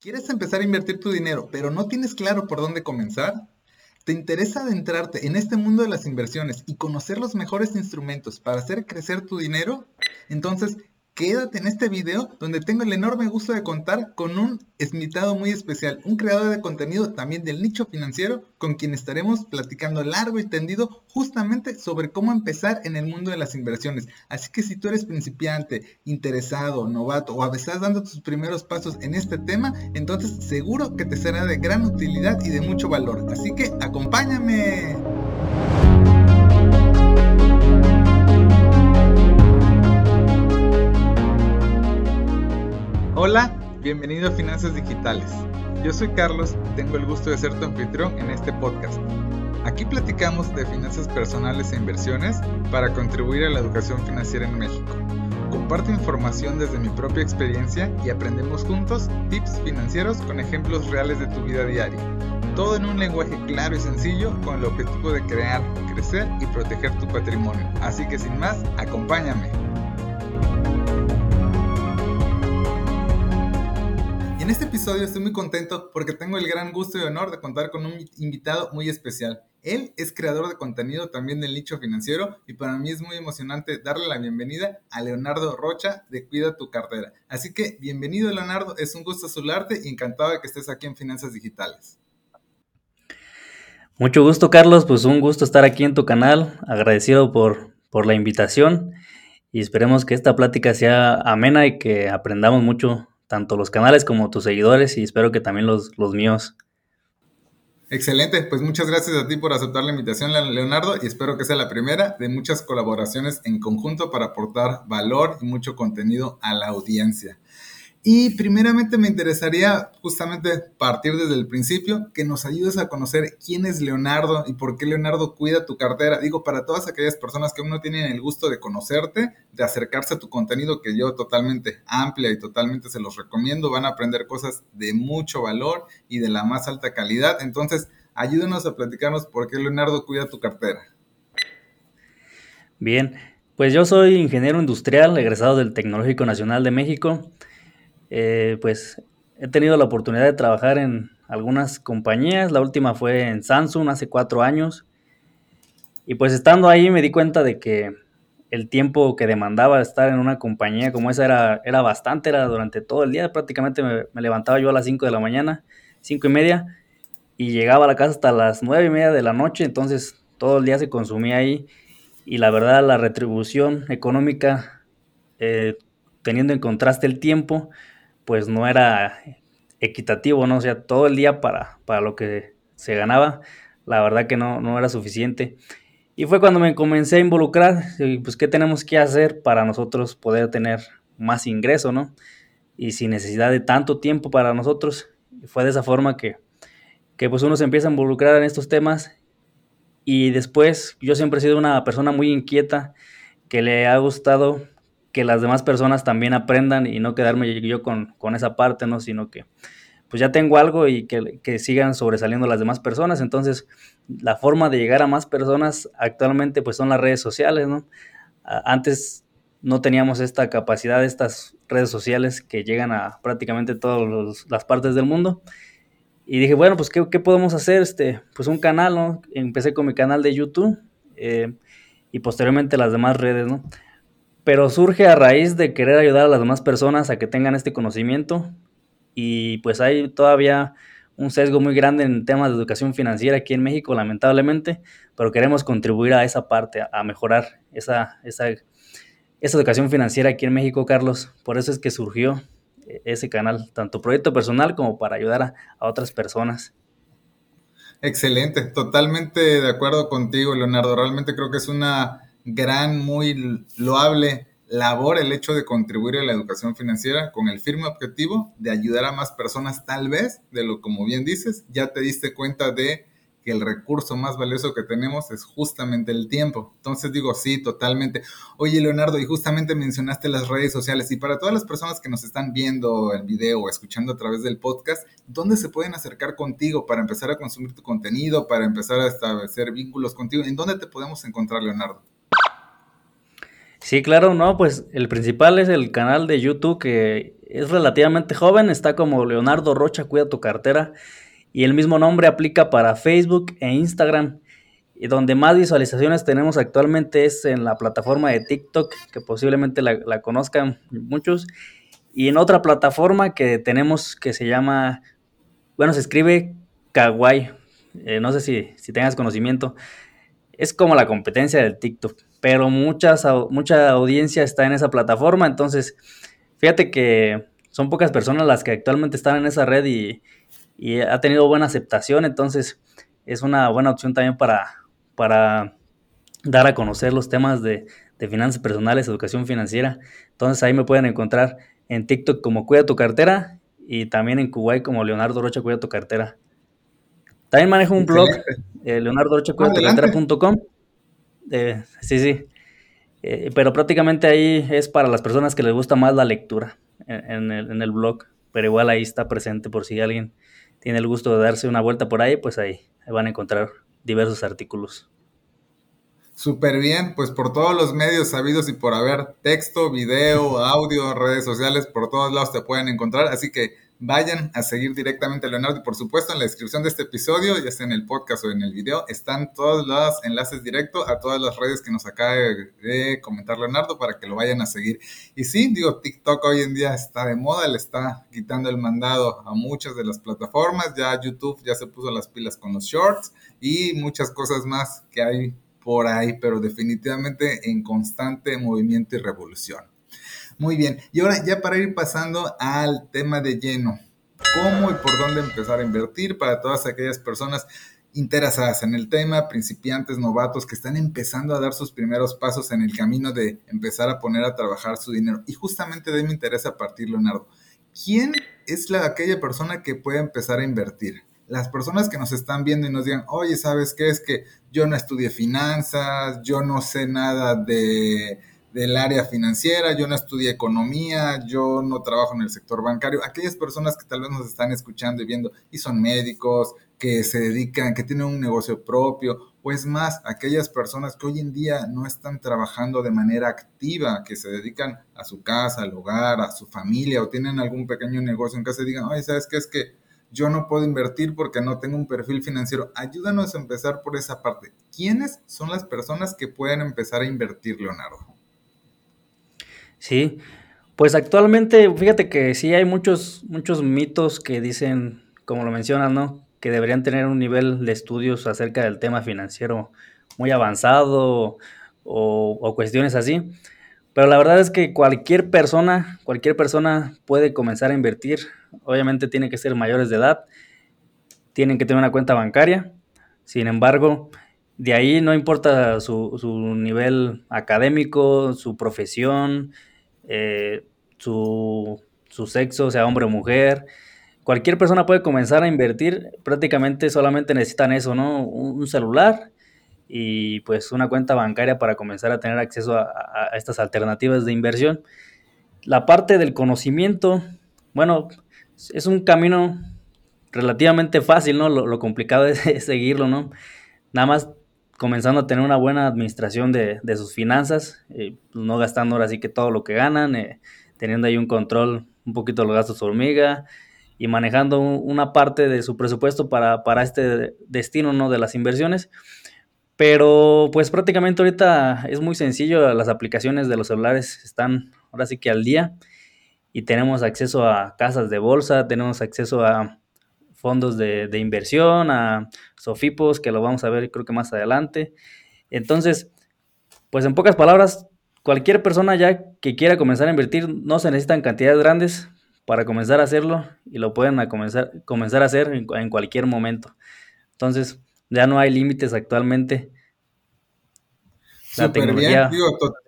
¿Quieres empezar a invertir tu dinero, pero no tienes claro por dónde comenzar? ¿Te interesa adentrarte en este mundo de las inversiones y conocer los mejores instrumentos para hacer crecer tu dinero? Entonces, quédate en este video donde tengo el enorme gusto de contar con un invitado muy especial, un creador de contenido también del nicho financiero, con quien estaremos platicando largo y tendido justamente sobre cómo empezar en el mundo de las inversiones. Así que si tú eres principiante, interesado, novato o a veces dando tus primeros pasos en este tema, entonces seguro que te será de gran utilidad y de mucho valor. Así que acompáñame. Hola, bienvenido a Finanzas Digitales. Yo soy Carlos y tengo el gusto de ser tu anfitrión en este podcast. Aquí platicamos de finanzas personales e inversiones para contribuir a la educación financiera en México. Comparto información desde mi propia experiencia y aprendemos juntos tips financieros con ejemplos reales de tu vida diaria. Todo en un lenguaje claro y sencillo con el objetivo de crear, crecer y proteger tu patrimonio. Así que sin más, acompáñame. En este episodio estoy muy contento porque tengo el gran gusto y honor de contar con un invitado muy especial. Él es creador de contenido también del nicho financiero y para mí es muy emocionante darle la bienvenida a Leonardo Rocha de Cuida tu cartera. Así que bienvenido Leonardo, es un gusto saludarte y encantado de que estés aquí en Finanzas Digitales. Mucho gusto Carlos, pues un gusto estar aquí en tu canal, agradecido por, por la invitación y esperemos que esta plática sea amena y que aprendamos mucho tanto los canales como tus seguidores y espero que también los, los míos. Excelente, pues muchas gracias a ti por aceptar la invitación, Leonardo, y espero que sea la primera de muchas colaboraciones en conjunto para aportar valor y mucho contenido a la audiencia. Y primeramente me interesaría justamente partir desde el principio, que nos ayudes a conocer quién es Leonardo y por qué Leonardo cuida tu cartera. Digo, para todas aquellas personas que aún no tienen el gusto de conocerte, de acercarse a tu contenido, que yo totalmente amplia y totalmente se los recomiendo, van a aprender cosas de mucho valor y de la más alta calidad. Entonces, ayúdenos a platicarnos por qué Leonardo cuida tu cartera. Bien, pues yo soy ingeniero industrial, egresado del Tecnológico Nacional de México. Eh, pues he tenido la oportunidad de trabajar en algunas compañías. La última fue en Samsung hace cuatro años. Y pues estando ahí me di cuenta de que el tiempo que demandaba estar en una compañía como esa era, era bastante, era durante todo el día. Prácticamente me, levantaba yo a las 5 de la mañana, cinco y media, y llegaba a la casa hasta las nueve y media de la noche. Entonces todo el día se consumía ahí. Y la verdad, la retribución económica, eh, teniendo en contraste el tiempo, pues no era equitativo, ¿no? O sea, todo el día para, para lo que se ganaba, la verdad que no, no era suficiente. Y fue cuando me comencé a involucrar, pues qué tenemos que hacer para nosotros poder tener más ingreso, ¿no? Y sin necesidad de tanto tiempo para nosotros. Y fue de esa forma que, que pues uno se empieza a involucrar en estos temas. Y después yo siempre he sido una persona muy inquieta, que le ha gustado que las demás personas también aprendan y no quedarme yo con, esa parte, ¿no? Sino que pues ya tengo algo y que, sigan sobresaliendo las demás personas. Entonces, la forma de llegar a más personas actualmente pues son las redes sociales, ¿no? Antes no teníamos esta capacidad estas redes sociales que llegan a prácticamente todas las partes del mundo. Y dije, bueno, pues ¿qué, podemos hacer? Este, pues un canal, ¿no? Empecé con mi canal de YouTube eh, y posteriormente las demás redes, ¿no? Pero surge a raíz de querer ayudar a las demás personas a que tengan este conocimiento y pues hay todavía un sesgo muy grande en temas de educación financiera aquí en México, lamentablemente, pero queremos contribuir a esa parte, a mejorar esa, esa, esa educación financiera aquí en México, Carlos. Por eso es que surgió eh, ese canal, tanto proyecto personal como para ayudar a, a otras personas. Excelente, totalmente de acuerdo contigo, Leonardo. Realmente creo que es una gran, muy loable labor el hecho de contribuir a la educación financiera con el firme objetivo de ayudar a más personas, tal vez, de lo como bien dices, ya te diste cuenta de que el recurso más valioso que tenemos es justamente el tiempo. Entonces digo, sí, totalmente. Oye, Leonardo, y justamente mencionaste las redes sociales y para todas las personas que nos están viendo el video o escuchando a través del podcast, ¿dónde se pueden acercar contigo para empezar a consumir tu contenido, para empezar a establecer vínculos contigo? ¿En dónde te podemos encontrar, Leonardo? Sí, claro, no, pues el principal es el canal de YouTube que es relativamente joven, está como Leonardo Rocha, cuida tu cartera. Y el mismo nombre aplica para Facebook e Instagram. Y donde más visualizaciones tenemos actualmente es en la plataforma de TikTok, que posiblemente la, conozcan muchos. Y en otra plataforma que tenemos que se llama, bueno, se escribe Kawaii. Eh, no sé si, si tengas conocimiento. Es como la competencia del TikTok, pero muchas, mucha audiencia está en esa plataforma. Entonces, fíjate que son pocas personas las que actualmente están en esa red y, y ha tenido buena aceptación. Entonces, es una buena opción también para, para dar a conocer los temas de, finanzas personales, educación financiera. Entonces ahí me pueden encontrar en TikTok como Cuida tu cartera y también en Kuwait como Leonardo Rocha Cuida tu cartera. También manejo un blog, eh, Leonardo Rocha Cuida tu cartera.com. Eh, sí, sí. Eh, pero prácticamente ahí es para las personas que les gusta más la lectura en, el, en el blog. Pero igual ahí está presente por si alguien tiene el gusto de darse una vuelta por ahí, pues ahí van a encontrar diversos artículos. Súper bien, pues por todos los medios sabidos y por haber texto, video, audio, redes sociales, por todos lados te pueden encontrar. Así que vayan a seguir directamente a Leonardo y por supuesto en la descripción de este episodio, ya sea en el podcast o en el video, están todos los enlaces directos a todas las redes que nos acaba de comentar Leonardo para que lo vayan a seguir. Y sí, digo, TikTok hoy en día está de moda, le está quitando el mandado a muchas de las plataformas, ya YouTube ya se puso las pilas con los shorts y muchas cosas más que hay por ahí, pero definitivamente en constante movimiento y revolución. Muy bien, y ahora ya para ir pasando al tema de lleno, ¿cómo y por dónde empezar a invertir para todas aquellas personas interesadas en el tema, principiantes, novatos que están empezando a dar sus primeros pasos en el camino de empezar a poner a trabajar su dinero? Y justamente de ahí me interesa partir, Leonardo. ¿Quién es la, aquella persona que puede empezar a invertir? Las personas que nos están viendo y nos digan, oye, ¿sabes qué? Es que yo no estudié finanzas, yo no sé nada de del área financiera, yo no estudié economía, yo no trabajo en el sector bancario. Aquellas personas que tal vez nos están escuchando y viendo y son médicos, que se dedican, que tienen un negocio propio, o es más, aquellas personas que hoy en día no están trabajando de manera activa, que se dedican a su casa, al hogar, a su familia, o tienen algún pequeño negocio en casa y digan, oye, ¿sabes qué? Es que yo no puedo invertir porque no tengo un perfil financiero. Ayúdanos a empezar por esa parte. ¿Quiénes son las personas que pueden empezar a invertir, Leonardo? Sí, pues actualmente, fíjate que sí hay muchos, muchos mitos que dicen, como lo mencionas, ¿no? Que deberían tener un nivel de estudios acerca del tema financiero muy avanzado o, cuestiones así. Pero la verdad es que cualquier persona, cualquier persona puede comenzar a invertir. Obviamente tiene que ser mayores de edad, tienen que tener una cuenta bancaria. Sin embargo, de ahí no importa su, su nivel académico, su profesión, eh, su, sexo, sea hombre o mujer. Cualquier persona puede comenzar a invertir, prácticamente solamente necesitan eso, ¿no? Un, celular y pues una cuenta bancaria para comenzar a tener acceso a, estas alternativas de inversión. La parte del conocimiento, bueno, es un camino relativamente fácil, ¿no? Lo, complicado es, seguirlo, ¿no? Nada más comenzando a tener una buena administración de, sus finanzas, eh, pues, no gastando ahora sí que todo lo que ganan, eh, teniendo ahí un control un poquito de los gastos hormiga y manejando una parte de su presupuesto para, para este destino ¿no? de las inversiones. Pero pues prácticamente ahorita es muy sencillo, las aplicaciones de los celulares están ahora sí que al día y tenemos acceso a casas de bolsa, tenemos acceso a fondos de, inversión, a Sofipos, que lo vamos a ver creo que más adelante. Entonces, pues en pocas palabras, cualquier persona ya que quiera comenzar a invertir, no se necesitan cantidades grandes para comenzar a hacerlo y lo pueden a comenzar, comenzar a hacer en cualquier momento. Entonces, ya no hay límites actualmente la tecnología,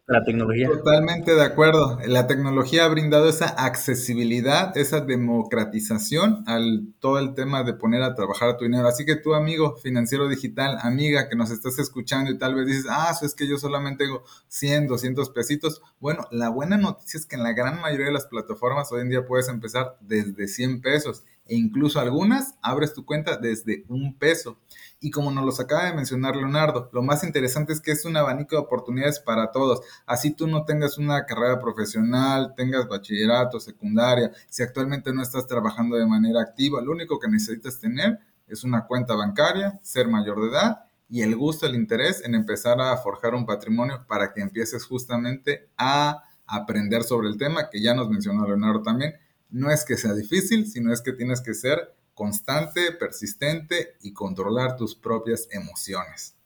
la tecnología. Totalmente de acuerdo. La tecnología ha brindado esa accesibilidad, esa democratización al todo el tema de poner a trabajar tu dinero. Así que tú, amigo financiero digital, amiga que nos estás escuchando y tal vez dices, ah, es que yo solamente tengo 100, 200 pesitos. Bueno, la buena noticia es que en la gran mayoría de las plataformas hoy en día puedes empezar desde 100 pesos e incluso algunas abres tu cuenta desde un peso. Y como nos los acaba de mencionar Leonardo, lo más interesante es que es un abanico de oportunidades para todos. Así tú no tengas una carrera profesional, tengas bachillerato, secundaria, si actualmente no estás trabajando de manera activa, lo único que necesitas tener es una cuenta bancaria, ser mayor de edad y el gusto, el interés en empezar a forjar un patrimonio para que empieces justamente a aprender sobre el tema, que ya nos mencionó Leonardo también. No es que sea difícil, sino es que tienes que ser constante, persistente y controlar tus propias emociones.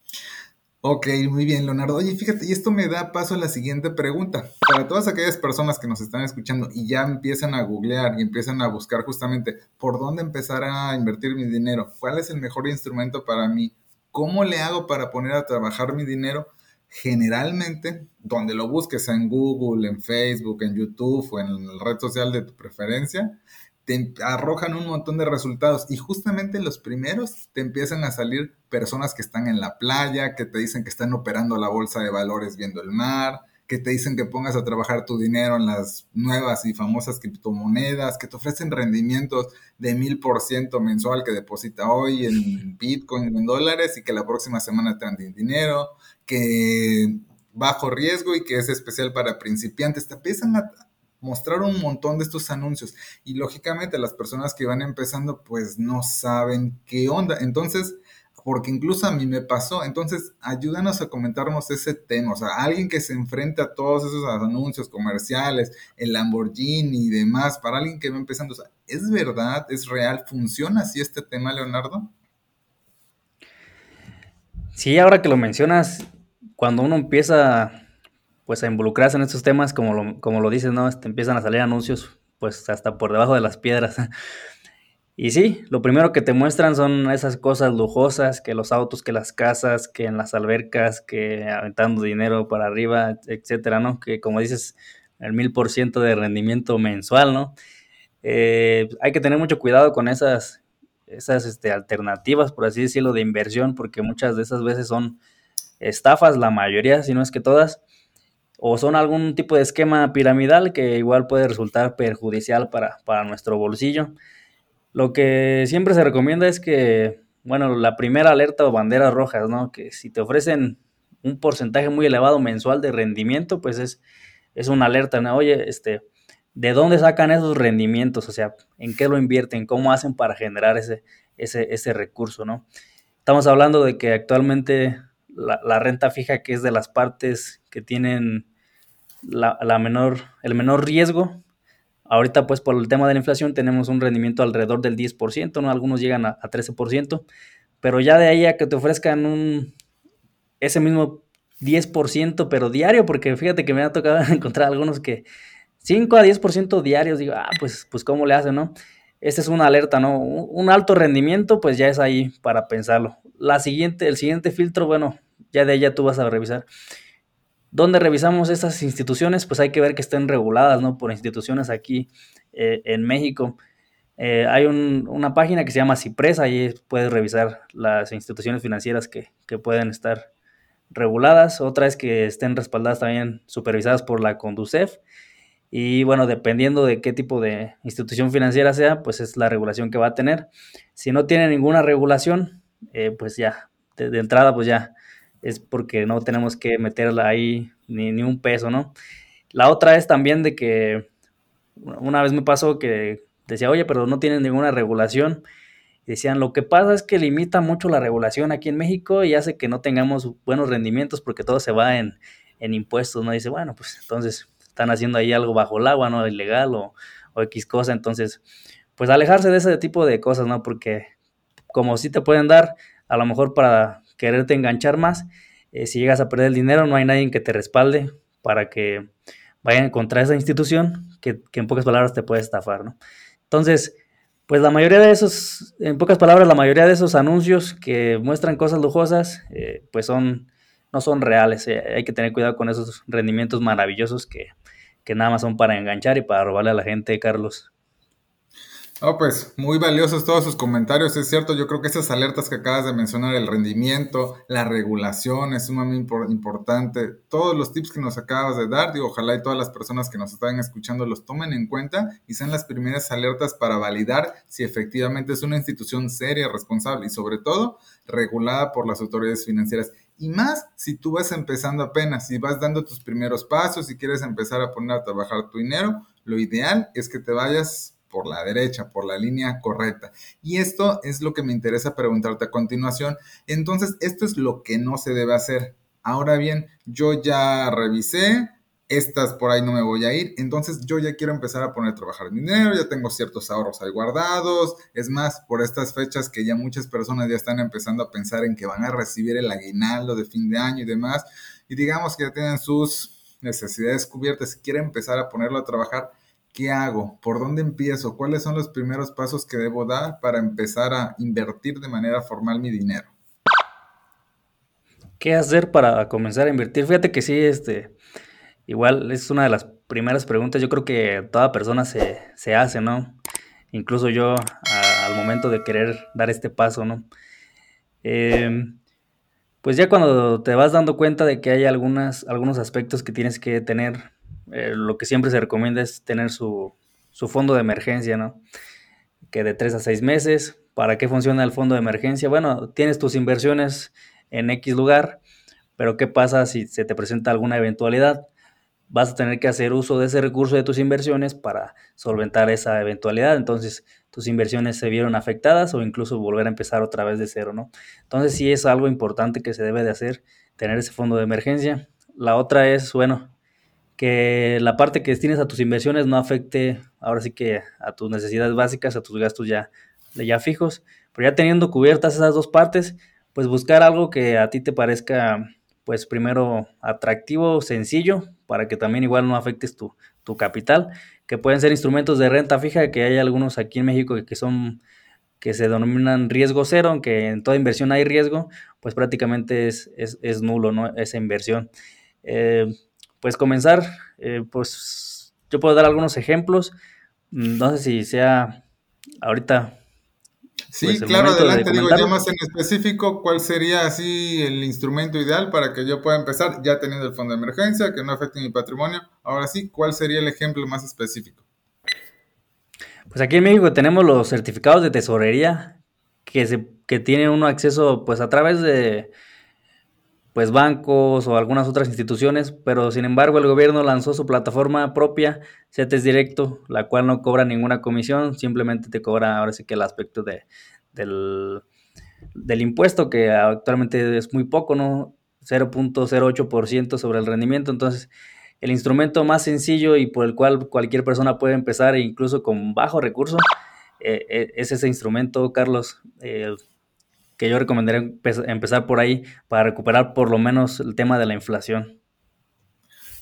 Ok, muy bien, Leonardo. Oye, fíjate, y esto me da paso a la siguiente pregunta. Para todas aquellas personas que nos están escuchando y ya empiezan a googlear y empiezan a buscar justamente por dónde empezar a invertir mi dinero, cuál es el mejor instrumento para mí, cómo le hago para poner a trabajar mi dinero, generalmente, donde lo busques en Google, en Facebook, en YouTube o en la red social de tu preferencia, te arrojan un montón de resultados y justamente los primeros te empiezan a salir personas que están en la playa, que te dicen que están operando la bolsa de valores viendo el mar, que te dicen que pongas a trabajar tu dinero en las nuevas y famosas criptomonedas, que te ofrecen rendimientos de mil por ciento mensual que deposita hoy en Bitcoin, en dólares y que la próxima semana te dan dinero, que bajo riesgo y que es especial para principiantes. Te empiezan a, mostrar un montón de estos anuncios y lógicamente las personas que van empezando pues no saben qué onda. Entonces, porque incluso a mí me pasó, entonces ayúdanos a comentarnos ese tema, o sea, alguien que se enfrenta a todos esos anuncios comerciales, el Lamborghini y demás, para alguien que va empezando, o sea, ¿es verdad, es real, funciona así este tema, Leonardo? Sí, ahora que lo mencionas, cuando uno empieza pues a involucrarse en estos temas, como lo, como lo dices, ¿no? Este, empiezan a salir anuncios, pues hasta por debajo de las piedras. y sí, lo primero que te muestran son esas cosas lujosas, que los autos, que las casas, que en las albercas, que aventando dinero para arriba, etcétera, ¿no? Que como dices, el mil por ciento de rendimiento mensual, ¿no? Eh, hay que tener mucho cuidado con esas, esas este, alternativas, por así decirlo, de inversión, porque muchas de esas veces son estafas, la mayoría, si no es que todas, o son algún tipo de esquema piramidal que igual puede resultar perjudicial para, nuestro bolsillo. Lo que siempre se recomienda es que, bueno, la primera alerta o banderas rojas, ¿no? Que si te ofrecen un porcentaje muy elevado mensual de rendimiento, pues es, es una alerta, ¿no? Oye, este, ¿de dónde sacan esos rendimientos? O sea, ¿en qué lo invierten? ¿Cómo hacen para generar ese, ese, ese recurso, ¿no? Estamos hablando de que actualmente la, renta fija, que es de las partes que tienen la, menor, el menor riesgo. Ahorita, pues, por el tema de la inflación, tenemos un rendimiento alrededor del 10%, ¿no? Algunos llegan a, 13%, pero ya de ahí a que te ofrezcan un, ese mismo 10%, pero diario, porque fíjate que me ha tocado encontrar algunos que 5 a 10% diarios, digo, ah, pues, pues, ¿cómo le hacen, no? Esta es una alerta, ¿no? Un alto rendimiento, pues ya es ahí para pensarlo. La siguiente, el siguiente filtro, bueno, ya de ella tú vas a revisar. ¿Dónde revisamos estas instituciones? Pues hay que ver que estén reguladas, ¿no? Por instituciones aquí eh, en México. Eh, hay una página que se llama Cipresa, ahí puedes revisar las instituciones financieras que, pueden estar reguladas. Otra es que estén respaldadas también, supervisadas por la Conducef. Y bueno, dependiendo de qué tipo de institución financiera sea, pues es la regulación que va a tener. Si no tiene ninguna regulación, eh, pues ya, de, entrada, pues ya es porque no tenemos que meterla ahí ni, ni un peso, ¿no? La otra es también de que una vez me pasó que decía, oye, pero no tienen ninguna regulación. Decían, lo que pasa es que limita mucho la regulación aquí en México y hace que no tengamos buenos rendimientos porque todo se va en, en impuestos, ¿no? dice, bueno, pues entonces están haciendo ahí algo bajo el agua, ¿no? Ilegal o, o X cosa. Entonces, pues alejarse de ese tipo de cosas, ¿no? Porque como si te pueden dar, a lo mejor para quererte enganchar más. Eh, si llegas a perder el dinero, no hay nadie que te respalde para que vayan contra esa institución que, en pocas palabras te puede estafar, ¿no? Entonces, pues la mayoría de esos, en pocas palabras, la mayoría de esos anuncios que muestran cosas lujosas, eh, pues son, no son reales. Eh, hay que tener cuidado con esos rendimientos maravillosos que, que nada más son para enganchar y para robarle a la gente, Carlos. Oh, pues muy valiosos todos sus comentarios, es cierto, yo creo que esas alertas que acabas de mencionar, el rendimiento, la regulación es sumamente importante, todos los tips que nos acabas de dar, digo, ojalá y todas las personas que nos están escuchando los tomen en cuenta y sean las primeras alertas para validar si efectivamente es una institución seria, responsable y sobre todo regulada por las autoridades financieras. Y más si tú vas empezando apenas, si vas dando tus primeros pasos, si quieres empezar a poner a trabajar tu dinero, lo ideal es que te vayas por la derecha, por la línea correcta. Y esto es lo que me interesa preguntarte a continuación. Entonces, esto es lo que no se debe hacer. Ahora bien, yo ya revisé, estas por ahí no me voy a ir, entonces yo ya quiero empezar a poner a trabajar dinero, ya tengo ciertos ahorros ahí guardados, es más, por estas fechas que ya muchas personas ya están empezando a pensar en que van a recibir el aguinaldo de fin de año y demás, y digamos que ya tienen sus necesidades cubiertas y quieren empezar a ponerlo a trabajar, ¿Qué hago? ¿Por dónde empiezo? ¿Cuáles son los primeros pasos que debo dar para empezar a invertir de manera formal mi dinero? ¿Qué hacer para comenzar a invertir? Fíjate que sí, este, igual es una de las primeras preguntas, yo creo que toda persona se, hace, ¿no? Incluso yo al momento de querer dar este paso, ¿no? Em, pues ya cuando te vas dando cuenta de que hay algunas, algunos aspectos que tienes que tener eh, lo que siempre se recomienda es tener su, fondo de emergencia, ¿no? Que de 3 a 6 meses. ¿Para qué funciona el fondo de emergencia? Bueno, tienes tus inversiones en X lugar, pero ¿qué pasa si se te presenta alguna eventualidad? Vas a tener que hacer uso de ese recurso de tus inversiones para solventar esa eventualidad. Entonces, tus inversiones se vieron afectadas o incluso volver a empezar otra vez de cero, ¿no? Entonces, sí es algo importante que se debe de hacer, tener ese fondo de emergencia. La otra es, bueno, que la parte que destines a tus inversiones no afecte ahora sí que a tus necesidades básicas, a tus gastos ya, ya fijos. Pero ya teniendo cubiertas esas dos partes, pues buscar algo que a ti te parezca, pues primero atractivo, sencillo, para que también igual no afectes tu, tu capital, que pueden ser instrumentos de renta fija, que hay algunos aquí en México que son que se denominan riesgo cero, aunque en toda inversión hay riesgo, pues prácticamente es, es, es nulo ¿no? esa inversión. Eh, pues comenzar, eh, pues yo puedo dar algunos ejemplos. Mm, no sé si sea ahorita. Sí, pues, claro, adelante. Digo, ya más en específico, ¿cuál sería así el instrumento ideal para que yo pueda empezar ya teniendo el fondo de emergencia, que no afecte mi patrimonio? Ahora sí, ¿cuál sería el ejemplo más específico? Pues aquí en México tenemos los certificados de tesorería que, se, que tiene uno acceso pues a través de, pues bancos o algunas otras instituciones, pero sin embargo el gobierno lanzó su plataforma propia, CETES Directo, la cual no cobra ninguna comisión, simplemente te cobra ahora sí que el aspecto de, del, del impuesto, que actualmente es muy poco, ¿no? 0.08% sobre el rendimiento, entonces el instrumento más sencillo y por el cual cualquier persona puede empezar, e incluso con bajo recurso, eh, eh, es ese instrumento, Carlos. Eh, que yo recomendaría empezar por ahí para recuperar por lo menos el tema de la inflación.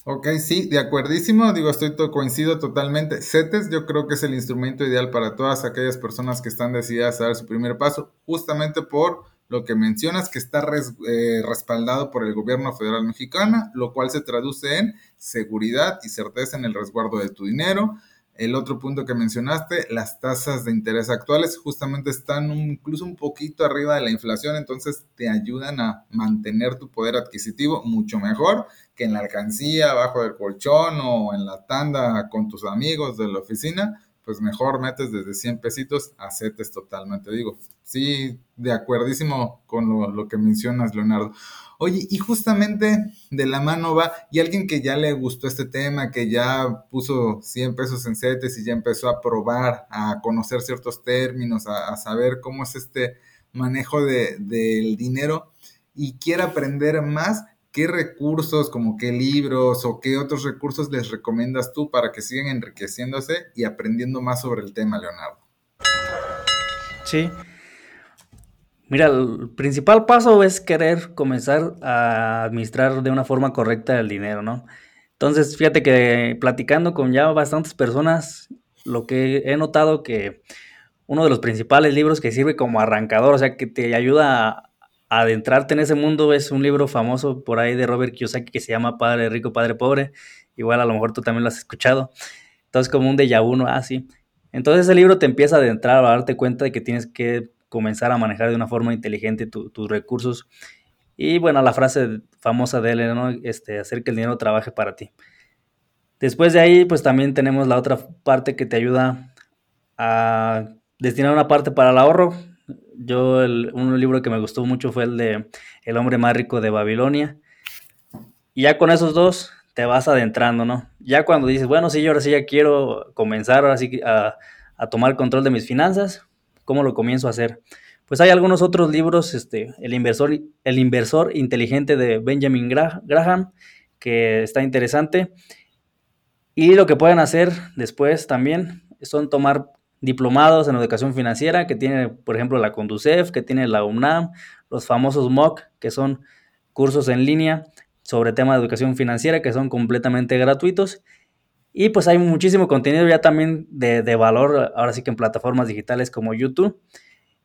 Ok, sí, de acuerdísimo, digo, estoy coincido totalmente. CETES yo creo que es el instrumento ideal para todas aquellas personas que están decididas a dar su primer paso, justamente por lo que mencionas, que está eh, respaldado por el gobierno federal mexicano, lo cual se traduce en seguridad y certeza en el resguardo de tu dinero, el otro punto que mencionaste, las tasas de interés actuales justamente están incluso un poquito arriba de la inflación, entonces te ayudan a mantener tu poder adquisitivo mucho mejor que en la alcancía, abajo del colchón o en la tanda con tus amigos de la oficina, pues mejor metes desde 100 pesitos a CETES totalmente. Digo, sí, de acuerdísimo con lo, lo que mencionas, Leonardo. Oye, y justamente de la mano va, y alguien que ya le gustó este tema, que ya puso 100 pesos en CETES y ya empezó a probar, a conocer ciertos términos, a, saber cómo es este manejo de, del dinero y quiere aprender más, ¿qué recursos, como qué libros o qué otros recursos les recomiendas tú para que sigan enriqueciéndose y aprendiendo más sobre el tema, Leonardo? Sí, Mira, el principal paso es querer comenzar a administrar de una forma correcta el dinero, ¿no? Entonces, fíjate que platicando con ya bastantes personas, lo que he notado que uno de los principales libros que sirve como arrancador, o sea, que te ayuda adentrarte en ese mundo, es un libro famoso por ahí de Robert Kiyosaki que se llama Padre Rico, Padre Pobre. Igual a lo mejor tú también lo has escuchado. Entonces, como un déjà vu, ¿no? Ah, Entonces ese libro te empieza a adentrar, a darte cuenta de que tienes que comenzar a manejar de una forma inteligente tus recursos. Y bueno, la frase famosa de él, ¿no? Este, hacer que el dinero trabaje para ti. Después de ahí, pues también tenemos la otra parte que te ayuda a destinar una parte para el ahorro. Yo, un libro que me gustó mucho fue el de El hombre más rico de Babilonia. Y ya con esos dos te vas adentrando, ¿no? Ya cuando dices, bueno, sí, yo ahora sí ya quiero comenzar ahora sí a, a tomar control de mis finanzas, ¿cómo lo comienzo a hacer? Pues hay algunos otros libros, este, el, inversor, el inversor inteligente de Benjamin Graham, que está interesante. Y lo que pueden hacer después también son tomar diplomados en educación financiera que tiene, por ejemplo, la Conducef, que tiene la UNAM, los famosos MOOC, que son cursos en línea sobre tema de educación financiera que son completamente gratuitos. Y pues hay muchísimo contenido ya también de, de valor, ahora sí que en plataformas digitales como YouTube.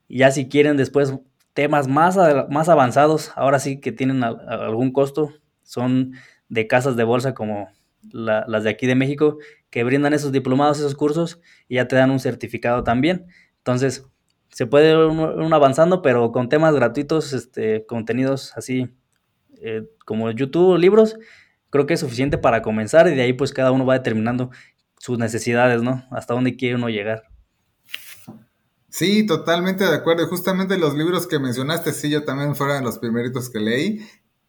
Y ya si quieren después temas más, más avanzados, ahora sí que tienen algún costo, son de casas de bolsa como las de aquí de México, que brindan esos diplomados, esos cursos, y ya te dan un certificado también. Entonces, se puede uno, avanzando, pero con temas gratuitos, este, contenidos así eh, como YouTube, libros, creo que es suficiente para comenzar y de ahí pues cada uno va determinando sus necesidades, ¿no? Hasta dónde quiere uno llegar. Sí, totalmente de acuerdo. Justamente los libros que mencionaste, sí, yo también fueron los primeritos que leí.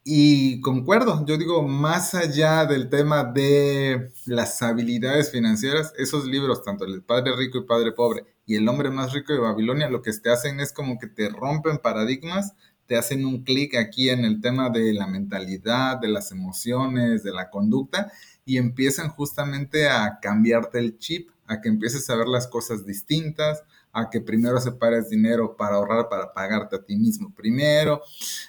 Y concuerdo, yo digo, más allá del tema de las habilidades financieras, esos libros, tanto el Padre Rico y Padre Pobre y el Hombre Más Rico de Babilonia, lo que te hacen es como que te rompen paradigmas, te hacen un clic aquí en el tema de la mentalidad, de las emociones, de la conducta, y empiezan justamente a cambiarte el chip, a que empieces a ver las cosas distintas, a que primero separes dinero para ahorrar, para pagarte a ti mismo primero.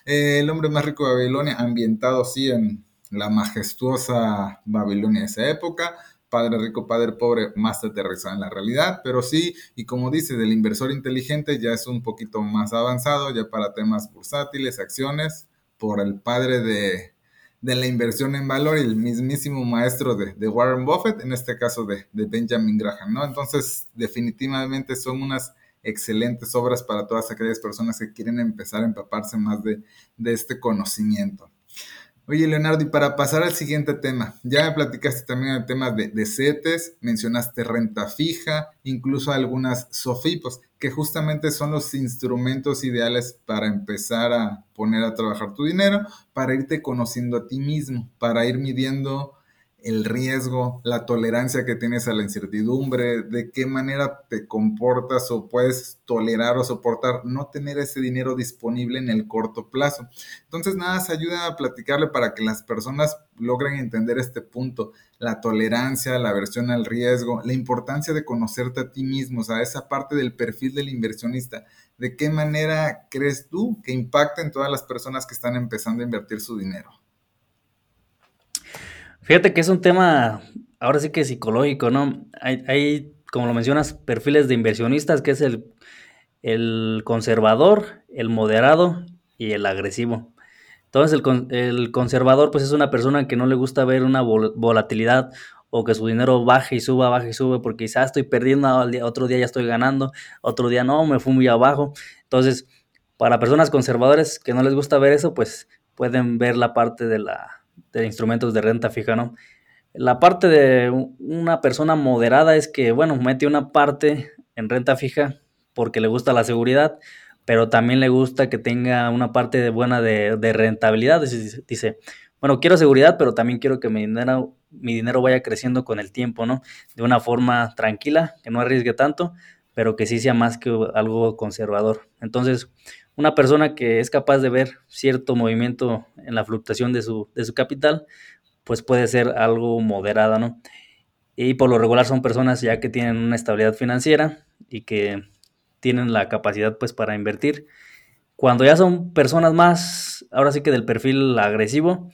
Eh, el hombre más rico de Babilonia, ambientado así en la majestuosa Babilonia de esa época. Padre rico, padre pobre, más aterrizado en la realidad, pero sí, y como dice, del inversor inteligente ya es un poquito más avanzado, ya para temas bursátiles, acciones, por el padre de de la inversión en valor y el mismísimo maestro de, Warren Buffett, en este caso de, Benjamin Graham, ¿no? Entonces, definitivamente son unas excelentes obras para todas aquellas personas que quieren empezar a empaparse más de, de este conocimiento. Oye, Leonardo, y para pasar al siguiente tema, ya me platicaste también el tema de, de CETES, mencionaste renta fija, incluso algunas SOFIPOS, que justamente son los instrumentos ideales para empezar a poner a trabajar tu dinero, para irte conociendo a ti mismo, para ir midiendo el riesgo, la tolerancia que tienes a la incertidumbre, de qué manera te comportas o puedes tolerar o soportar no tener ese dinero disponible en el corto plazo. Entonces, nada, se ayuda a platicarle para que las personas logren entender este punto, la tolerancia, la aversión al riesgo, la importancia de conocerte a ti mismo, o sea, esa parte del perfil del inversionista. ¿De qué manera crees tú que impacta en todas las personas que están empezando a invertir su dinero? Fíjate que es un tema, ahora sí que psicológico, ¿no? Hay, como lo mencionas, perfiles de inversionistas, que es el, el conservador, el moderado y el agresivo. Entonces, el, el, conservador, pues es una persona que no le gusta ver una volatilidad o que su dinero baje y suba, baje y sube, porque quizás estoy perdiendo, otro día ya estoy ganando, otro día no, me fui muy abajo. Entonces, para personas conservadoras que no les gusta ver eso, pues pueden ver la parte de la, de instrumentos de renta fija, ¿no? La parte de una persona moderada es que, bueno, mete una parte en renta fija porque le gusta la seguridad, pero también le gusta que tenga una parte buena de, rentabilidad. Dice, bueno, quiero seguridad, pero también quiero que mi dinero, mi dinero vaya creciendo con el tiempo, ¿no? De una forma tranquila, que no arriesgue tanto, pero que sí sea más que algo conservador. Entonces, una persona que es capaz de ver cierto movimiento en la fluctuación de su, de su capital, pues puede ser algo moderada, ¿no? Y por lo regular son personas ya que tienen una estabilidad financiera y que tienen la capacidad pues para invertir. Cuando ya son personas más, ahora sí que del perfil agresivo,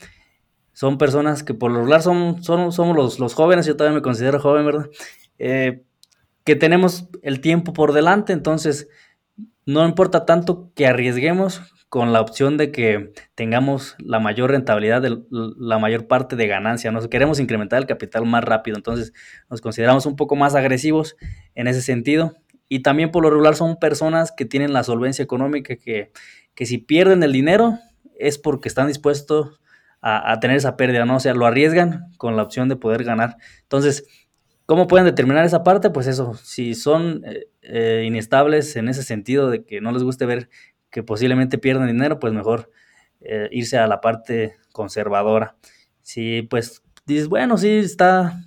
son personas que por lo regular son, son somos los, los, jóvenes, yo todavía me considero joven, ¿verdad? Eh, que tenemos el tiempo por delante, entonces no importa tanto que arriesguemos con la opción de que tengamos la mayor rentabilidad, de, la mayor parte de ganancia. Nos queremos incrementar el capital más rápido, entonces nos consideramos un poco más agresivos en ese sentido. Y también por lo regular son personas que tienen la solvencia económica, que, que si pierden el dinero es porque están dispuestos a, a, tener esa pérdida, ¿no? O sea, lo arriesgan con la opción de poder ganar. Entonces, ¿cómo pueden determinar esa parte? Pues eso, si son eh, eh, inestables en ese sentido de que no les guste ver que posiblemente pierdan dinero, pues mejor eh, irse a la parte conservadora. Si pues dices, bueno, sí está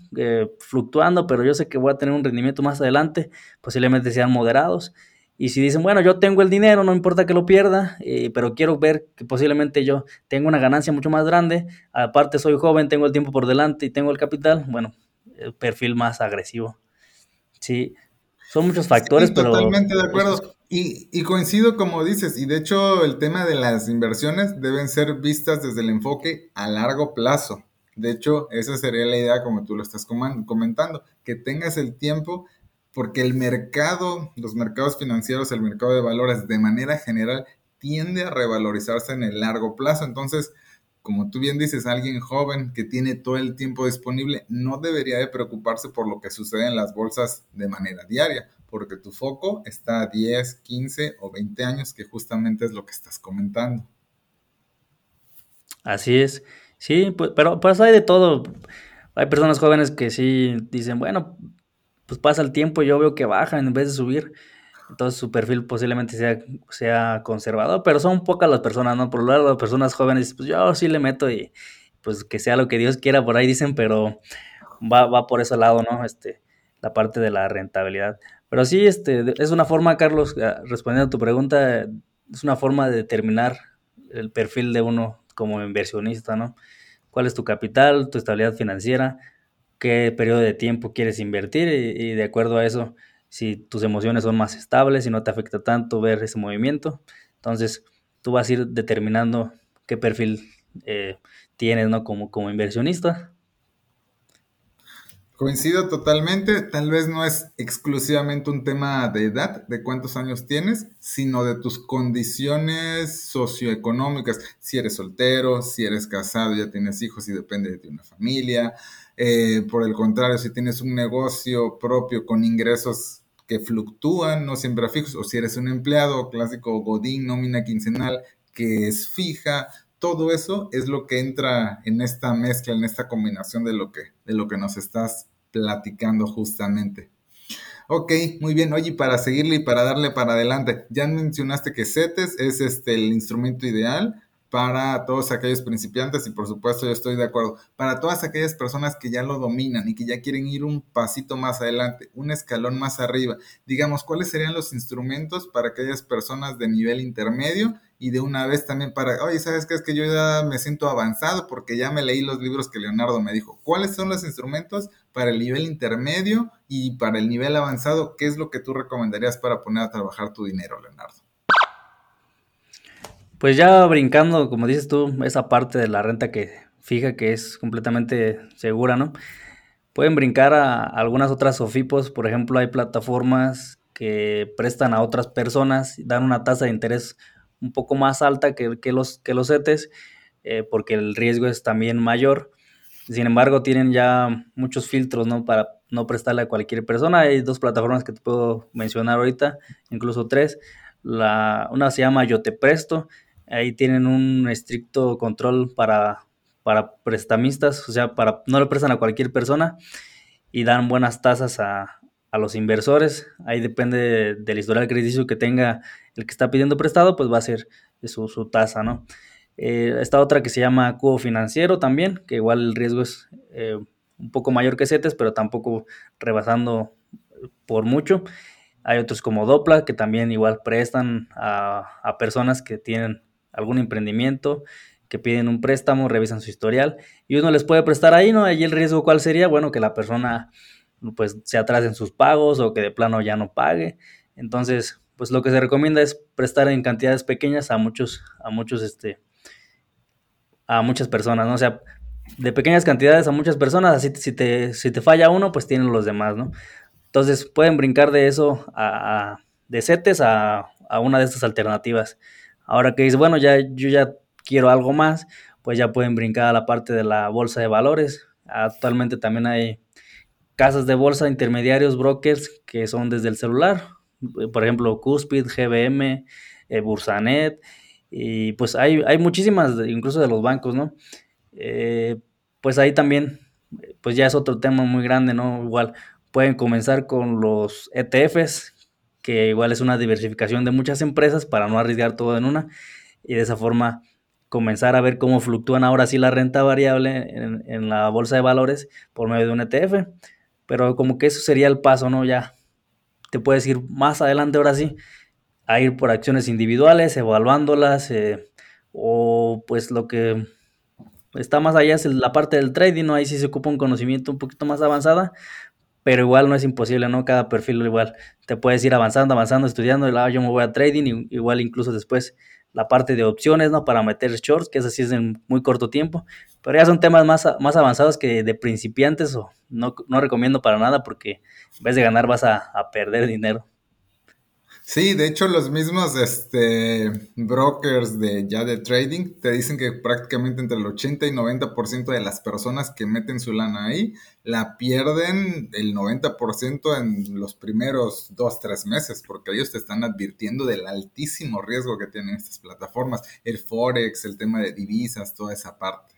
fluctuando, pero yo sé que voy a tener un rendimiento más adelante, posiblemente sean moderados. Y si dicen, bueno, yo tengo el dinero, no importa que lo pierda, pero quiero ver que posiblemente yo tengo una ganancia mucho más grande, aparte soy joven, tengo el tiempo por delante y tengo el capital, bueno, perfil más agresivo. Sí, son muchos factores, sí, pero... Totalmente de acuerdo. Y, y, coincido como dices, y de hecho el tema de las inversiones deben ser vistas desde el enfoque a largo plazo. De hecho, esa sería la idea como tú lo estás comentando, que tengas el tiempo, porque el mercado, los mercados financieros, el mercado de valores de manera general tiende a revalorizarse en el largo plazo. Entonces, como tú bien dices, alguien joven que tiene todo el tiempo disponible no debería de preocuparse por lo que sucede en las bolsas de manera diaria, porque tu foco está a 10, 15 o 20 años, que justamente es lo que estás comentando. Así es, sí, pues, pero pues hay de todo. Hay personas jóvenes que sí dicen, bueno, pues pasa el tiempo y yo veo que bajan en vez de subir. Entonces su perfil posiblemente sea, sea conservador, pero son pocas las personas, ¿no? Por lo lado las personas jóvenes, pues yo sí le meto y pues que sea lo que Dios quiera, por ahí dicen, pero va, va por ese lado, ¿no? Este, la parte de la rentabilidad. Pero sí, este, es una forma, Carlos, respondiendo a tu pregunta, es una forma de determinar el perfil de uno como inversionista, ¿no? ¿Cuál es tu capital, tu estabilidad financiera? ¿Qué periodo de tiempo quieres invertir? Y, y de acuerdo a eso, si tus emociones son más estables y no te afecta tanto ver ese movimiento, entonces tú vas a ir determinando qué perfil eh, tienes, ¿no? Como, como inversionista. Coincido totalmente, tal vez no es exclusivamente un tema de edad, de cuántos años tienes, sino de tus condiciones socioeconómicas. Si eres soltero, si eres casado, ya tienes hijos y depende de una familia. Eh, por el contrario, si tienes un negocio propio con ingresos que fluctúan, no siempre fijos, o si eres un empleado clásico godín, nómina quincenal, que es fija, todo eso es lo que entra en esta mezcla, en esta combinación de lo que, de lo que nos estás platicando justamente. Ok, muy bien. Oye, para seguirle y para darle para adelante, ya mencionaste que CETES es este, el instrumento ideal para todos aquellos principiantes y por supuesto yo estoy de acuerdo, para todas aquellas personas que ya lo dominan y que ya quieren ir un pasito más adelante, un escalón más arriba. Digamos, ¿cuáles serían los instrumentos para aquellas personas de nivel intermedio y de una vez también para, oye, ¿sabes qué? Es que yo ya me siento avanzado porque ya me leí los libros que Leonardo me dijo. ¿Cuáles son los instrumentos para el nivel intermedio y para el nivel avanzado? ¿Qué es lo que tú recomendarías para poner a trabajar tu dinero, Leonardo? Pues ya brincando, como dices tú, esa parte de la renta que fija que es completamente segura, ¿no? Pueden brincar a algunas otras SOFIPOS, por ejemplo, hay plataformas que prestan a otras personas, dan una tasa de interés un poco más alta que, los, que los CETES, eh, porque el riesgo es también mayor. Sin embargo, tienen ya muchos filtros, ¿no? Para no prestarle a cualquier persona. Hay dos plataformas que te puedo mencionar ahorita, incluso tres. La, una se llama Yo Te Presto, Ahí tienen un estricto control para, para prestamistas, o sea, para, no le prestan a cualquier persona y dan buenas tasas a, a los inversores. Ahí depende del historial crediticio que tenga el que está pidiendo prestado, pues va a ser su, su tasa, ¿no? Eh, esta otra que se llama cubo financiero también, que igual el riesgo es eh, un poco mayor que CETES, pero tampoco rebasando por mucho. Hay otros como Dopla, que también igual prestan a, a personas que tienen algún emprendimiento, que piden un préstamo, revisan su historial y uno les puede prestar ahí, ¿no? Allí el riesgo cuál sería, bueno, que la persona pues se atrase en sus pagos o que de plano ya no pague. Entonces, pues lo que se recomienda es prestar en cantidades pequeñas a muchos, a muchos, este, a muchas personas, ¿no? O sea, de pequeñas cantidades a muchas personas, así si te, si te falla uno, pues tienen los demás, ¿no? Entonces pueden brincar de eso a, a de CETES a, a una de estas alternativas Ahora que dice, bueno, ya yo ya quiero algo más, pues ya pueden brincar a la parte de la bolsa de valores. Actualmente también hay casas de bolsa, intermediarios, brokers que son desde el celular, por ejemplo, Cuspid, GBM, eh, Bursanet, y pues hay, hay muchísimas, incluso de los bancos, ¿no? Eh, pues ahí también, pues ya es otro tema muy grande, ¿no? Igual pueden comenzar con los ETFs, que igual es una diversificación de muchas empresas para no arriesgar todo en una, y de esa forma comenzar a ver cómo fluctúan ahora sí la renta variable en, la bolsa de valores por medio de un ETF. Pero como que eso sería el paso, ¿no? Ya te puedes ir más adelante ahora sí a ir por acciones individuales, evaluándolas, eh, o pues lo que está más allá es la parte del trading, ¿no? Ahí sí se ocupa un conocimiento un poquito más avanzada, pero igual no es imposible, ¿no? Cada perfil igual te puedes ir avanzando, avanzando, estudiando, y ah, yo me voy a trading, igual incluso después la parte de opciones, ¿no? Para meter shorts, que es así es en muy corto tiempo, pero ya son temas más, más avanzados que de principiantes o no, no recomiendo para nada porque en vez de ganar vas a, a perder dinero. Sí, de hecho los mismos este, brokers de ya de trading te dicen que prácticamente entre el 80 y 90% de las personas que meten su lana ahí la pierden el 90% en los primeros 2, 3 meses, porque ellos te están advirtiendo del altísimo riesgo que tienen estas plataformas, el forex, el tema de divisas, toda esa parte.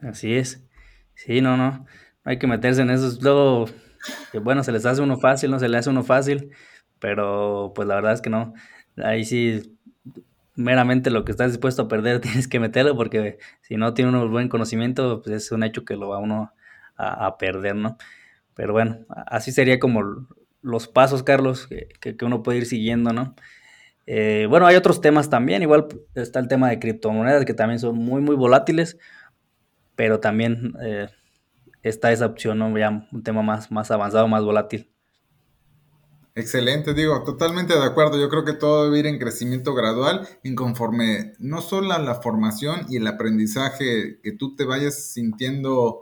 Así es. Sí, no, no. Hay que meterse en eso. Luego que bueno, se les hace uno fácil, no se le hace uno fácil, pero pues la verdad es que no. Ahí sí, meramente lo que estás dispuesto a perder tienes que meterlo porque si no tiene uno buen conocimiento, pues es un hecho que lo va uno a, perder, ¿no? Pero bueno, así sería como los pasos, Carlos, que, que uno puede ir siguiendo, ¿no? Eh, bueno, hay otros temas también, igual está el tema de criptomonedas que también son muy, muy volátiles, pero también... Eh, está esa opción, un tema más, más avanzado, más volátil. Excelente, digo, totalmente de acuerdo. Yo creo que todo debe ir en crecimiento gradual y conforme no solo la formación y el aprendizaje que tú te vayas sintiendo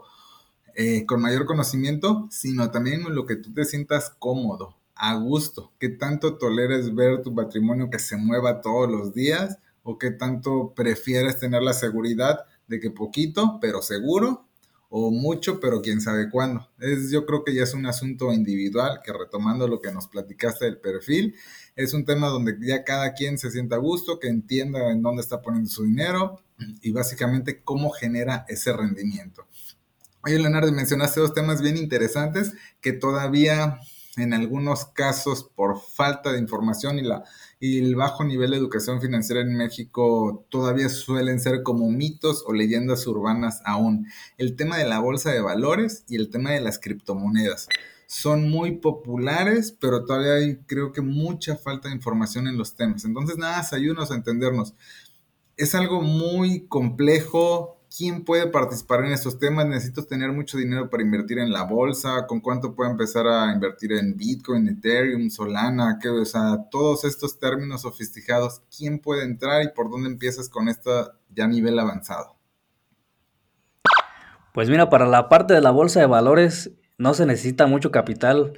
eh, con mayor conocimiento, sino también lo que tú te sientas cómodo, a gusto, que tanto toleres ver tu patrimonio que se mueva todos los días o que tanto prefieres tener la seguridad de que poquito, pero seguro, o mucho, pero quién sabe cuándo. Es, yo creo que ya es un asunto individual, que retomando lo que nos platicaste del perfil, es un tema donde ya cada quien se sienta a gusto, que entienda en dónde está poniendo su dinero y básicamente cómo genera ese rendimiento. Oye, Leonardo, mencionaste dos temas bien interesantes que todavía en algunos casos por falta de información y, la, y el bajo nivel de educación financiera en México todavía suelen ser como mitos o leyendas urbanas aún. El tema de la bolsa de valores y el tema de las criptomonedas son muy populares, pero todavía hay creo que mucha falta de información en los temas. Entonces, nada, ayúdanos a entendernos. Es algo muy complejo, quién puede participar en estos temas. Necesito tener mucho dinero para invertir en la bolsa. ¿Con cuánto puedo empezar a invertir en Bitcoin, Ethereum, Solana? ¿Qué, o sea, todos estos términos sofisticados, ¿quién puede entrar y por dónde empiezas con esto ya nivel avanzado? Pues mira, para la parte de la bolsa de valores no se necesita mucho capital.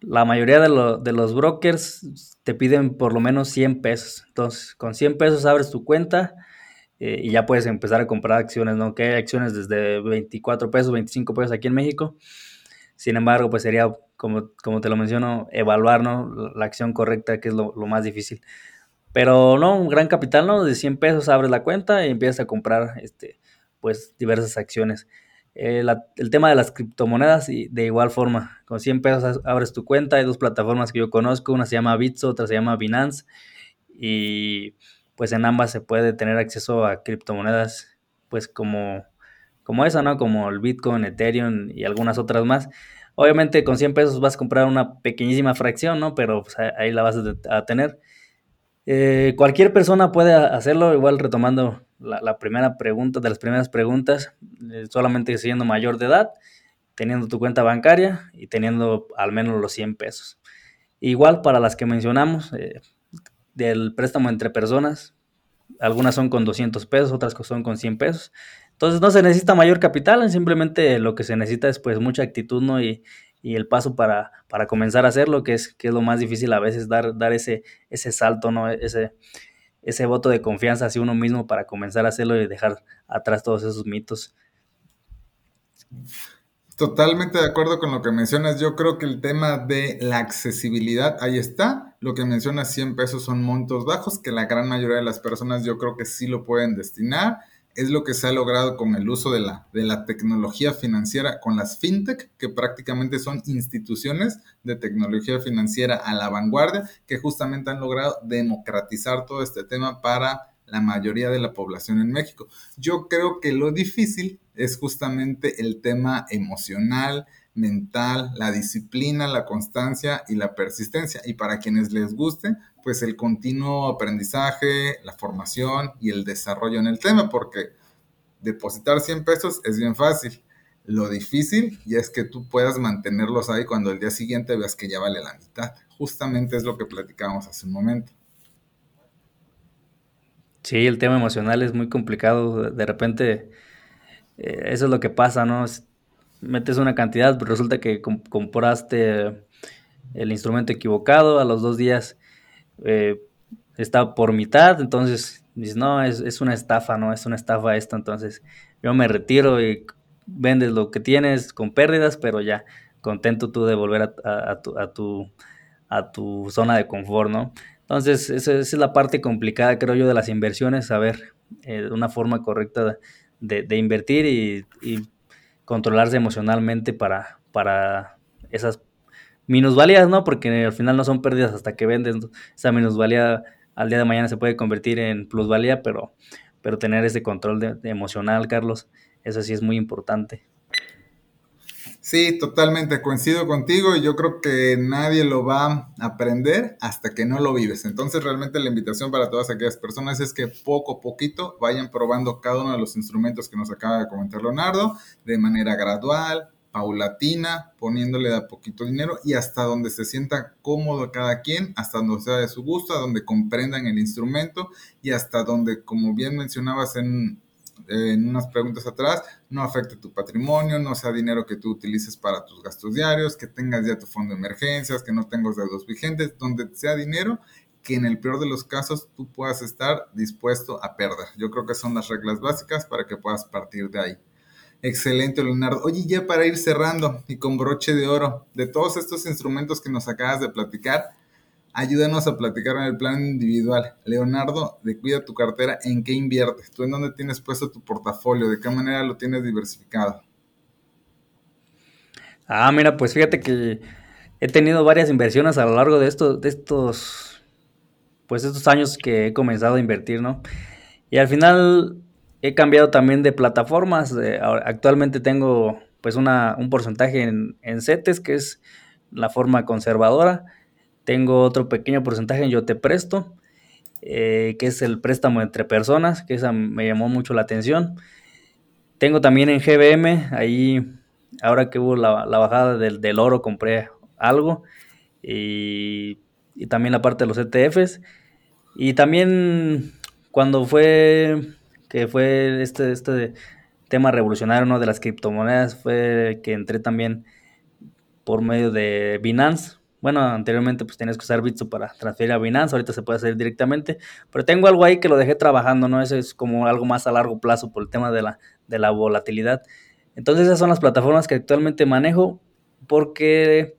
La mayoría de, de los brokers te piden por lo menos 100 pesos. Entonces, con 100 pesos abres tu cuenta eh, y ya puedes empezar a comprar acciones, ¿no? Que hay acciones desde 24 pesos, 25 pesos aquí en México. Sin embargo, pues sería, como, como te lo menciono, evaluar, ¿no? La acción correcta, que es lo, más difícil. Pero no, un gran capital, ¿no? De 100 pesos abres la cuenta y empiezas a comprar, este, pues, diversas acciones. Eh, el tema de las criptomonedas, y de igual forma, con 100 pesos abres tu cuenta. Hay dos plataformas que yo conozco, una se llama Bitso, otra se llama Binance. Y pues en ambas se puede tener acceso a criptomonedas, pues como, como esa, ¿no? Como el Bitcoin, Ethereum y algunas otras más. Obviamente con 100 pesos vas a comprar una pequeñísima fracción, ¿no? Pero pues, ahí la vas a tener. Eh, cualquier persona puede hacerlo, igual retomando la, primera pregunta, de las primeras preguntas, eh, solamente siendo mayor de edad, teniendo tu cuenta bancaria y teniendo al menos los 100 pesos. Igual para las que mencionamos, eh, del préstamo entre personas. Algunas son con 200 pesos, otras son con 100 pesos. Entonces no se necesita mayor capital, simplemente lo que se necesita es pues mucha actitud ¿no? y, y el paso para, para comenzar a hacerlo, que es, que es lo más difícil a veces, dar, dar ese, ese salto, ¿no? Ese, ese voto de confianza hacia uno mismo para comenzar a hacerlo y dejar atrás todos esos mitos. Totalmente de acuerdo con lo que mencionas. Yo creo que el tema de la accesibilidad, ahí está. Lo que mencionas, 100 pesos son montos bajos, que la gran mayoría de las personas yo creo que sí lo pueden destinar. Es lo que se ha logrado con el uso de la, de la tecnología financiera, con las fintech, que prácticamente son instituciones de tecnología financiera a la vanguardia, que justamente han logrado democratizar todo este tema para la mayoría de la población en México. Yo creo que lo difícil es justamente el tema emocional, mental, la disciplina, la constancia y la persistencia. Y para quienes les guste, pues el continuo aprendizaje, la formación y el desarrollo en el tema, porque depositar 100 pesos es bien fácil. Lo difícil y es que tú puedas mantenerlos ahí cuando el día siguiente veas que ya vale la mitad. Justamente es lo que platicábamos hace un momento. Sí, el tema emocional es muy complicado. De repente, eh, eso es lo que pasa, ¿no? Metes una cantidad, pero resulta que compraste el instrumento equivocado, a los dos días eh, está por mitad, entonces dices, no, es, una estafa, ¿no? Es una estafa esto, entonces yo me retiro y vendes lo que tienes con pérdidas, pero ya contento tú de volver a, tu, a, tu, a tu zona de confort, ¿no? Entonces, esa, es la parte complicada, creo yo, de las inversiones, saber eh, una forma correcta de, invertir y, controlarse emocionalmente para, para esas minusvalías, ¿no? Porque al final no son pérdidas hasta que vendes. Esa minusvalía al día de mañana se puede convertir en plusvalía, pero, pero tener ese control emocional, Carlos, eso sí es muy importante. Sí, totalmente coincido contigo y yo creo que nadie lo va a aprender hasta que no lo vives. Entonces realmente la invitación para todas aquellas personas es que poco a poquito vayan probando cada uno de los instrumentos que nos acaba de comentar Leonardo de manera gradual, paulatina, poniéndole de a poquito dinero y hasta donde se sienta cómodo cada quien, hasta donde sea de su gusto, a donde comprendan el instrumento y hasta donde, como bien mencionabas en en unas preguntas atrás, no afecte tu patrimonio, no sea dinero que tú utilices para tus gastos diarios, que tengas ya tu fondo de emergencias, que no tengas deudos vigentes, donde sea dinero que en el peor de los casos tú puedas estar dispuesto a perder. Yo creo que son las reglas básicas para que puedas partir de ahí. Excelente, Leonardo. Oye, ya para ir cerrando y con broche de oro, de todos estos instrumentos que nos acabas de platicar, ayúdanos a platicar en el plan individual. Leonardo, de Cuida tu cartera, ¿en qué inviertes? ¿Tú en dónde tienes puesto tu portafolio? ¿De qué manera lo tienes diversificado? Ah, mira, pues fíjate que he tenido varias inversiones a lo largo de estos, de estos, pues estos años que he comenzado a invertir, ¿no? Y al final he cambiado también de plataformas. Eh, actualmente tengo pues una, un porcentaje en, en CETES, que es la forma conservadora tengo otro pequeño porcentaje en Yo Te Presto, eh, que es el préstamo entre personas, que esa me llamó mucho la atención. Tengo también en GBM, ahí ahora que hubo la, bajada del, oro compré algo. Y, también la parte de los ETFs. Y también cuando fue que fue este, este tema revolucionario ¿no? de las criptomonedas, fue que entré también por medio de Binance, bueno, anteriormente pues tenías que usar Bitso para transferir a Binance, ahorita se puede hacer directamente, pero tengo algo ahí que lo dejé trabajando, ¿no? Eso es como algo más a largo plazo por el tema de la, de la volatilidad. Entonces esas son las plataformas que actualmente manejo porque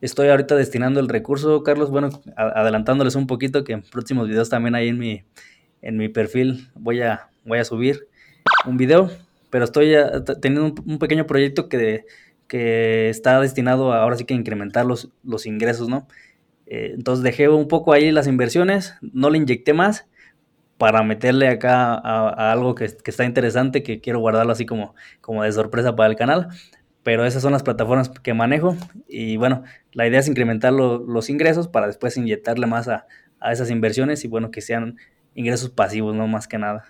estoy ahorita destinando el recurso, Carlos, bueno, adelantándoles un poquito que en próximos videos también ahí en mi, en mi perfil voy a, voy a subir un video, pero estoy teniendo un, pequeño proyecto que que está destinado a, ahora sí que incrementar los, los ingresos, ¿no? Eh, entonces dejé un poco ahí las inversiones, no le inyecté más para meterle acá a, algo que, está interesante, que quiero guardarlo así como, como de sorpresa para el canal. Pero esas son las plataformas que manejo y bueno, la idea es incrementar los ingresos para después inyectarle más a, a esas inversiones y bueno, que sean ingresos pasivos, no más que nada.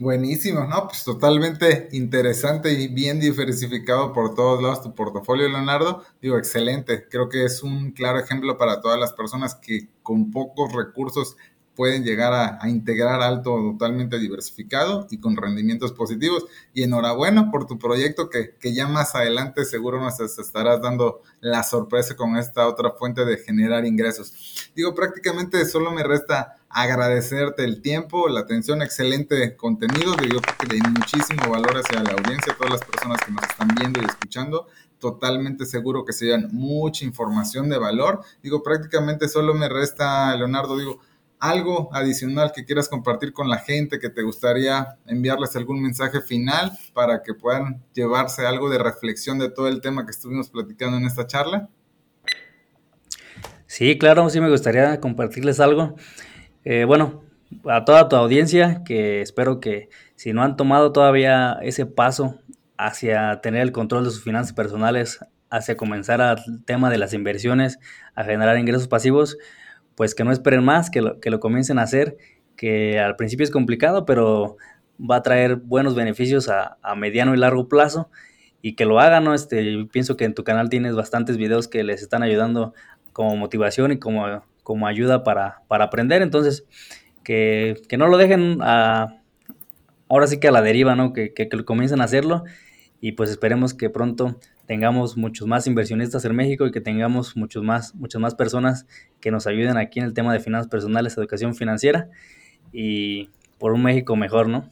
Buenísimo, no, pues totalmente interesante y bien diversificado por todos lados tu portafolio, Leonardo. Digo, excelente. Creo que es un claro ejemplo para todas las personas que con pocos recursos pueden llegar a, integrar alto totalmente diversificado y con rendimientos positivos. Y enhorabuena por tu proyecto que, que ya más adelante seguro nos estarás dando la sorpresa con esta otra fuente de generar ingresos. Digo, prácticamente solo me resta agradecerte el tiempo, la atención, excelente contenido, yo creo que de muchísimo valor hacia la audiencia, todas las personas que nos están viendo y escuchando totalmente seguro que se llevan mucha información de valor. Digo, prácticamente solo me resta, Leonardo, digo, algo adicional que quieras compartir con la gente, que te gustaría enviarles algún mensaje final para que puedan llevarse algo de reflexión de todo el tema que estuvimos platicando en esta charla. Sí, claro, sí me gustaría compartirles algo. Eh, bueno, a toda tu audiencia, que espero que si no han tomado todavía ese paso hacia tener el control de sus finanzas personales, hacia comenzar al tema de las inversiones, a generar ingresos pasivos, pues que no esperen más, que lo, que lo comiencen a hacer, que al principio es complicado, pero va a traer buenos beneficios a, mediano y largo plazo y que lo hagan, ¿no? Este, pienso que en tu canal tienes bastantes videos que les están ayudando como motivación y como, como ayuda para, aprender, entonces que, no lo dejen a, ahora sí que a la deriva, ¿no? Que, que, que comiencen a hacerlo y pues esperemos que pronto tengamos muchos más inversionistas en México y que tengamos muchos más, muchas más personas que nos ayuden aquí en el tema de finanzas personales, educación financiera y por un México mejor, ¿no?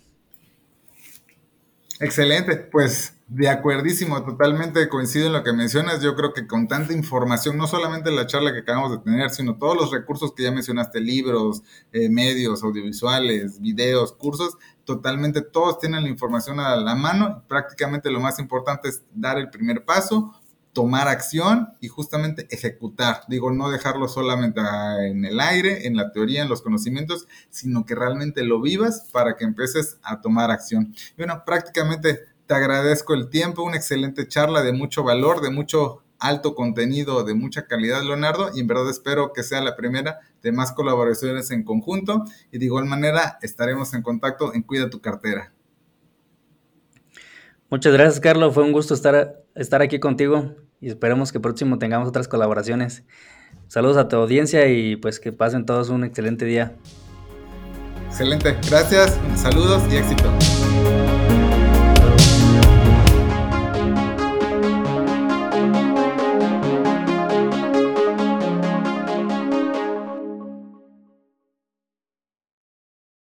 Excelente, pues de acuerdísimo, totalmente coincido en lo que mencionas. Yo creo que con tanta información, no solamente la charla que acabamos de tener, sino todos los recursos que ya mencionaste, libros, eh, medios, audiovisuales, videos, cursos, totalmente todos tienen la información a la mano. Prácticamente lo más importante es dar el primer paso, tomar acción y justamente ejecutar. Digo, no dejarlo solamente en el aire, en la teoría, en los conocimientos, sino que realmente lo vivas para que empieces a tomar acción. bueno, prácticamente te agradezco el tiempo, una excelente charla de mucho valor, de mucho alto contenido, de mucha calidad, Leonardo, y en verdad espero que sea la primera de más colaboraciones en conjunto y de igual manera estaremos en contacto en Cuida tu cartera. Muchas gracias, Carlos. Fue un gusto estar, estar aquí contigo y esperemos que próximo tengamos otras colaboraciones. Saludos a tu audiencia y pues que pasen todos un excelente día. Excelente, gracias, saludos y éxito.